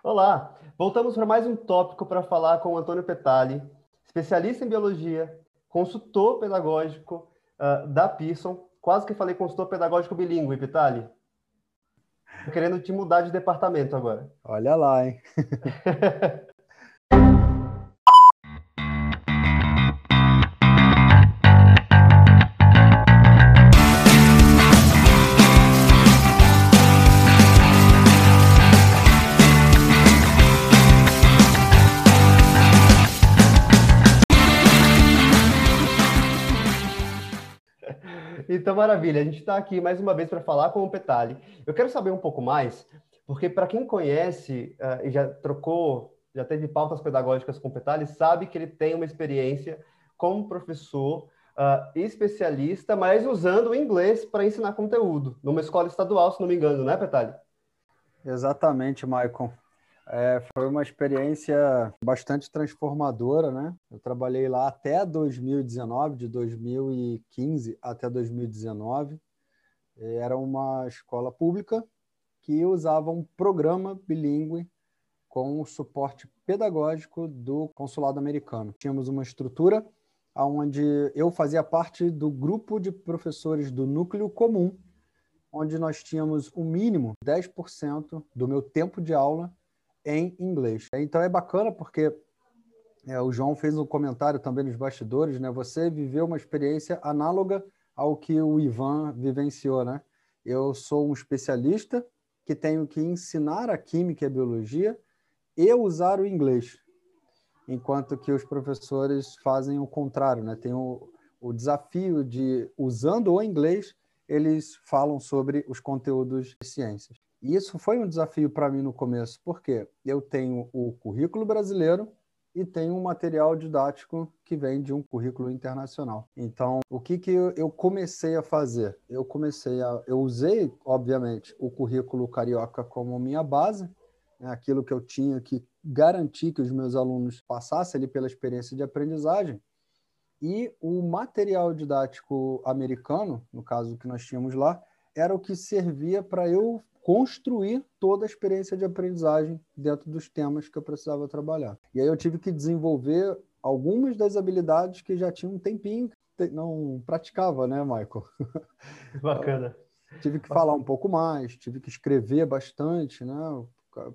Olá, voltamos para mais um tópico para falar com o Antônio Petali, especialista em biologia, consultor pedagógico uh, da Pearson. Quase que falei consultor pedagógico bilíngue, Petali. Tô querendo te mudar de departamento agora. Olha lá, hein? Então, maravilha. A gente está aqui mais uma vez para falar com o Petali. Eu quero saber um pouco mais, porque para quem conhece uh, e já trocou, já teve pautas pedagógicas com o Petali, sabe que ele tem uma experiência como professor uh, especialista, mas usando o inglês para ensinar conteúdo, numa escola estadual, se não me engano, né, Petali? Exatamente, Maicon. É, foi uma experiência bastante transformadora, né? Eu trabalhei lá até 2019, de 2015 até 2019. Era uma escola pública que usava um programa bilíngue com o suporte pedagógico do consulado americano. Tínhamos uma estrutura onde eu fazia parte do grupo de professores do núcleo comum, onde nós tínhamos o um mínimo 10% do meu tempo de aula em inglês. Então é bacana porque é, o João fez um comentário também nos bastidores, né? Você viveu uma experiência análoga ao que o Ivan vivenciou, né? Eu sou um especialista que tenho que ensinar a química e a biologia e usar o inglês, enquanto que os professores fazem o contrário, né? Tem o, o desafio de, usando o inglês, eles falam sobre os conteúdos de ciências. Isso foi um desafio para mim no começo, porque eu tenho o currículo brasileiro e tenho um material didático que vem de um currículo internacional. Então, o que, que eu comecei a fazer? Eu comecei a. Eu usei, obviamente, o currículo carioca como minha base, né, aquilo que eu tinha que garantir que os meus alunos passassem ali pela experiência de aprendizagem. E o material didático americano, no caso que nós tínhamos lá, era o que servia para eu construir toda a experiência de aprendizagem dentro dos temas que eu precisava trabalhar. E aí eu tive que desenvolver algumas das habilidades que já tinha um tempinho que não praticava, né, Michael? Bacana. tive que falar um pouco mais, tive que escrever bastante, né?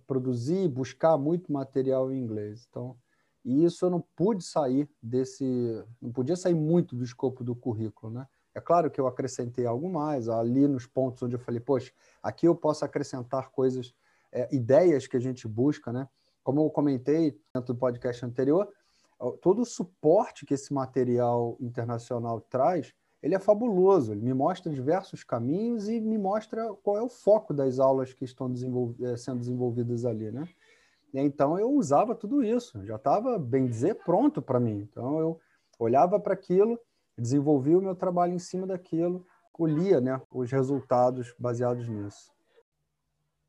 Produzir, buscar muito material em inglês. Então, e isso eu não pude sair desse, não podia sair muito do escopo do currículo, né? É claro que eu acrescentei algo mais ali nos pontos onde eu falei, poxa, aqui eu posso acrescentar coisas, é, ideias que a gente busca, né? Como eu comentei dentro do podcast anterior, todo o suporte que esse material internacional traz, ele é fabuloso. Ele me mostra diversos caminhos e me mostra qual é o foco das aulas que estão é, sendo desenvolvidas ali, né? Então eu usava tudo isso, já estava, bem dizer, pronto para mim. Então eu olhava para aquilo desenvolvi o meu trabalho em cima daquilo, colhia né, os resultados baseados nisso.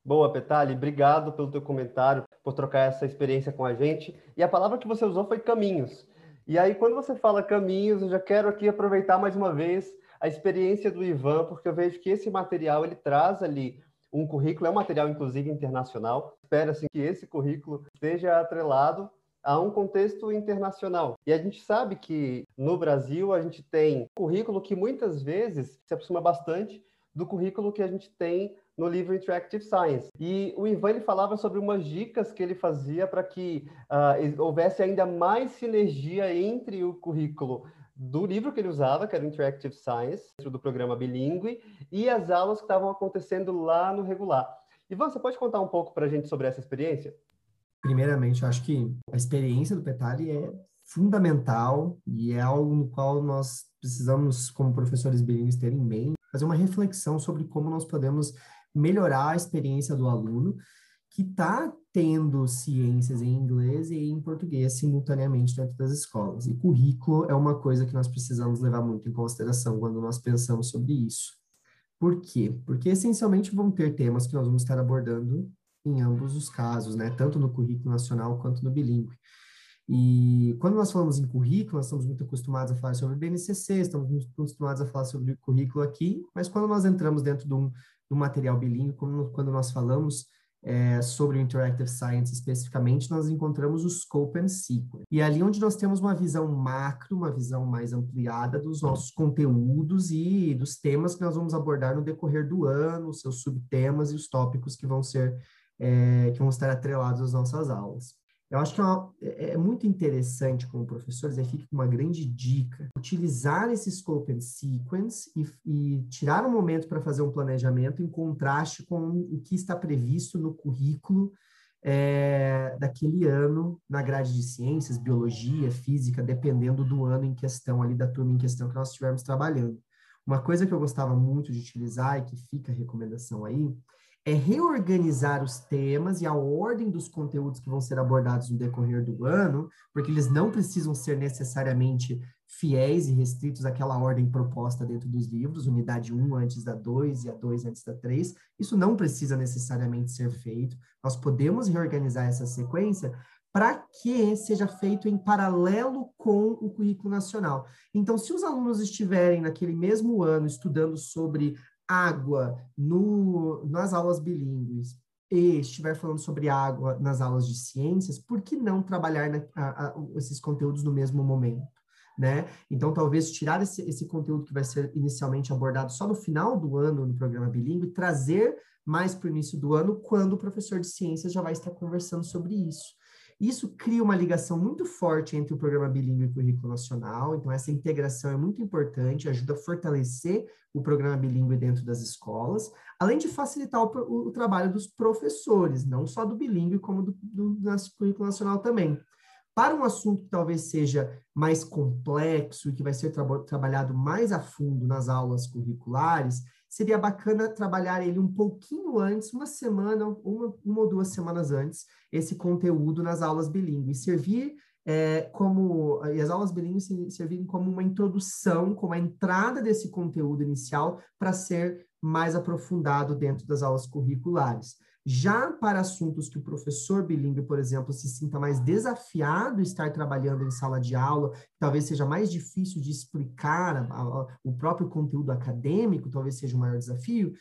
Boa, Petali, obrigado pelo teu comentário, por trocar essa experiência com a gente. E a palavra que você usou foi caminhos. E aí, quando você fala caminhos, eu já quero aqui aproveitar mais uma vez a experiência do Ivan, porque eu vejo que esse material ele traz ali um currículo, é um material inclusive internacional. Espero assim que esse currículo esteja atrelado a um contexto internacional. E a gente sabe que no Brasil a gente tem currículo que muitas vezes se aproxima bastante do currículo que a gente tem no livro Interactive Science. E o Ivan ele falava sobre umas dicas que ele fazia para que uh, houvesse ainda mais sinergia entre o currículo do livro que ele usava, que era Interactive Science, do programa bilíngue, e as aulas que estavam acontecendo lá no regular. Ivan, você pode contar um pouco para a gente sobre essa experiência? Primeiramente, eu acho que a experiência do Petali é fundamental e é algo no qual nós precisamos, como professores bilíngues, ter em mente, fazer uma reflexão sobre como nós podemos melhorar a experiência do aluno que está tendo ciências em inglês e em português simultaneamente dentro das escolas. E currículo é uma coisa que nós precisamos levar muito em consideração quando nós pensamos sobre isso. Por quê? Porque essencialmente vão ter temas que nós vamos estar abordando em ambos os casos, né? Tanto no currículo nacional quanto no bilíngue. E quando nós falamos em currículo, nós estamos muito acostumados a falar sobre BNCC, estamos muito acostumados a falar sobre currículo aqui, mas quando nós entramos dentro de um, de um material bilíngue, quando nós falamos é, sobre o Interactive Science especificamente, nós encontramos o Scope and Sequence. E ali onde nós temos uma visão macro, uma visão mais ampliada dos nossos conteúdos e dos temas que nós vamos abordar no decorrer do ano, os seus subtemas e os tópicos que vão ser, é, que vão estar atrelados às nossas aulas. Eu acho que é, uma, é, é muito interessante como professores, aí fica uma grande dica, utilizar esse scope and sequence e, e tirar um momento para fazer um planejamento em contraste com o que está previsto no currículo é, daquele ano na grade de ciências, biologia, física, dependendo do ano em questão, ali da turma em questão que nós estivermos trabalhando. Uma coisa que eu gostava muito de utilizar e que fica a recomendação aí é reorganizar os temas e a ordem dos conteúdos que vão ser abordados no decorrer do ano, porque eles não precisam ser necessariamente fiéis e restritos àquela ordem proposta dentro dos livros, unidade 1 antes da 2 e a 2 antes da 3. Isso não precisa necessariamente ser feito. Nós podemos reorganizar essa sequência para que seja feito em paralelo com o currículo nacional. Então, se os alunos estiverem naquele mesmo ano estudando sobre água no, nas aulas bilíngues e estiver falando sobre água nas aulas de ciências, por que não trabalhar na, a, a, esses conteúdos no mesmo momento? Né? Então, talvez tirar esse, esse conteúdo que vai ser inicialmente abordado só no final do ano no programa bilíngue, trazer mais para o início do ano, quando o professor de ciências já vai estar conversando sobre isso. Isso cria uma ligação muito forte entre o programa bilíngue e o currículo nacional, então essa integração é muito importante, ajuda a fortalecer o programa bilíngue dentro das escolas, além de facilitar o, o trabalho dos professores, não só do bilíngue, como do, do, do currículo nacional também. Para um assunto que talvez seja mais complexo e que vai ser tra trabalhado mais a fundo nas aulas curriculares, seria bacana trabalhar ele um pouquinho antes, uma semana, uma, uma ou duas semanas antes, esse conteúdo nas aulas bilíngues. Servir é, como e as aulas bilíngues servirem como uma introdução, como a entrada desse conteúdo inicial para ser mais aprofundado dentro das aulas curriculares. Já para assuntos que o professor bilíngue, por exemplo, se sinta mais desafiado estar trabalhando em sala de aula, talvez seja mais difícil de explicar a, a, o próprio conteúdo acadêmico, talvez seja o maior desafio,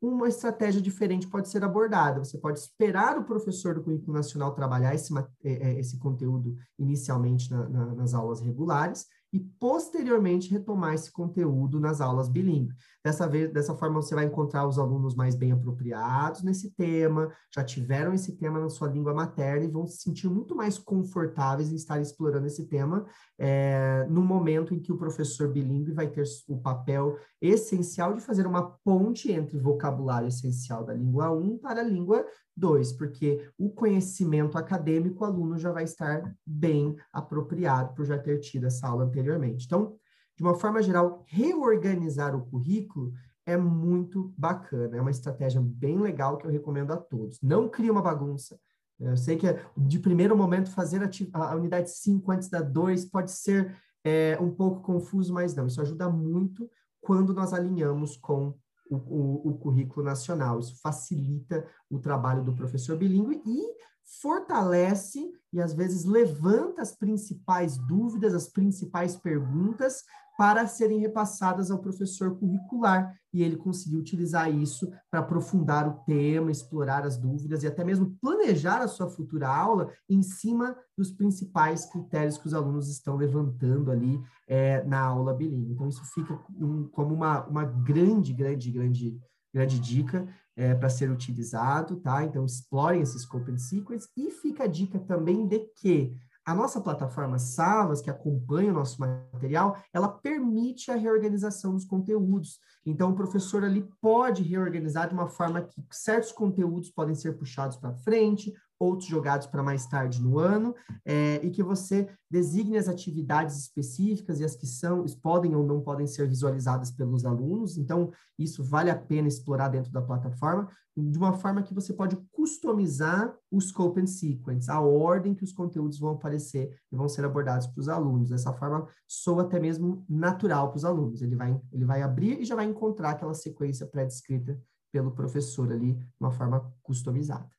uma estratégia diferente pode ser abordada. Você pode esperar o professor do currículo nacional trabalhar esse, é, é, esse conteúdo inicialmente na, na, nas aulas regulares e posteriormente retomar esse conteúdo nas aulas bilíngues. Dessa vez, dessa forma você vai encontrar os alunos mais bem apropriados nesse tema, já tiveram esse tema na sua língua materna e vão se sentir muito mais confortáveis em estar explorando esse tema é, no momento em que o professor bilíngue vai ter o papel essencial de fazer uma ponte entre vocabulário essencial da língua 1 para a língua Dois, porque o conhecimento acadêmico, o aluno já vai estar bem apropriado por já ter tido essa aula anteriormente. Então, de uma forma geral, reorganizar o currículo é muito bacana, é uma estratégia bem legal que eu recomendo a todos. Não cria uma bagunça. Eu sei que de primeiro momento fazer a, a unidade 5 antes da 2 pode ser é, um pouco confuso, mas não, isso ajuda muito quando nós alinhamos com o, o, o currículo nacional. Isso facilita o trabalho do professor bilíngue e fortalece e às vezes levanta as principais dúvidas, as principais perguntas para serem repassadas ao professor curricular e ele conseguiu utilizar isso para aprofundar o tema, explorar as dúvidas e até mesmo planejar a sua futura aula em cima dos principais critérios que os alunos estão levantando ali é, na aula bilíngue. Então, isso fica um, como uma, uma grande, grande, grande, grande dica é, para ser utilizado, tá? Então, explorem esse Scope and Sequence e fica a dica também de que a nossa plataforma Savas, que acompanha o nosso material, ela permite a reorganização dos conteúdos. Então, o professor ali pode reorganizar de uma forma que certos conteúdos podem ser puxados para frente, outros jogados para mais tarde no ano, é, e que você designe as atividades específicas e as que são, podem ou não podem ser visualizadas pelos alunos. Então, isso vale a pena explorar dentro da plataforma, de uma forma que você pode customizar o scope and sequence, a ordem que os conteúdos vão aparecer e vão ser abordados para os alunos. Dessa forma, soa até mesmo natural para os alunos. Ele vai, ele vai abrir e já vai encontrar aquela sequência pré-descrita pelo professor ali, de uma forma customizada.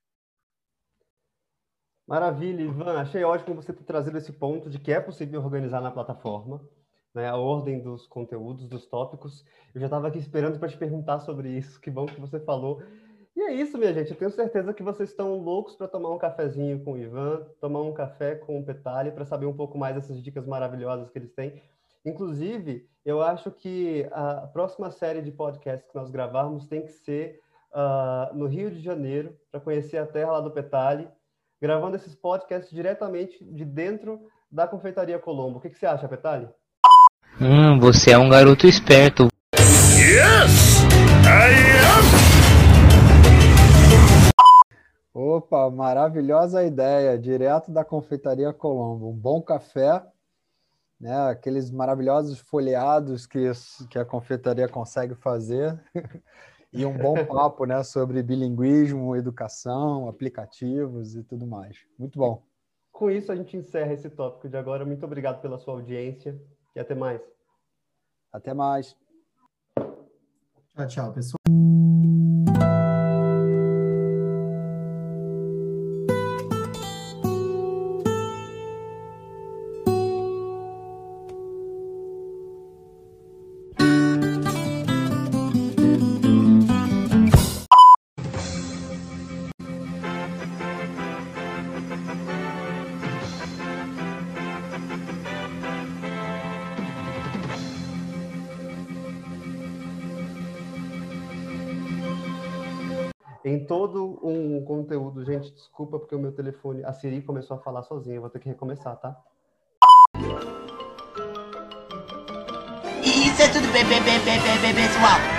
Maravilha, Ivan. Achei ótimo você ter trazido esse ponto de que é possível organizar na plataforma, né, a ordem dos conteúdos, dos tópicos. Eu já estava aqui esperando para te perguntar sobre isso. Que bom que você falou. E é isso, minha gente. Eu tenho certeza que vocês estão loucos para tomar um cafezinho com o Ivan, tomar um café com o Petali, para saber um pouco mais dessas dicas maravilhosas que eles têm. Inclusive, eu acho que a próxima série de podcasts que nós gravarmos tem que ser uh, no Rio de Janeiro, para conhecer a terra lá do Petali, gravando esses podcasts diretamente de dentro da Confeitaria Colombo. O que, que você acha, Petali? Hum, você é um garoto esperto. Yes! I am! Opa, maravilhosa ideia, direto da Confeitaria Colombo. Um bom café, né? aqueles maravilhosos folheados que, que a confeitaria consegue fazer. e um bom papo né, sobre bilinguismo, educação, aplicativos e tudo mais. Muito bom. Com isso, a gente encerra esse tópico de agora. Muito obrigado pela sua audiência e até mais. Até mais. Tchau, tchau, pessoal. Em todo um conteúdo. Gente, desculpa porque o meu telefone, a Siri começou a falar sozinha, vou ter que recomeçar, tá? Isso é tudo bem, bem, bem, bem, bem, pessoal.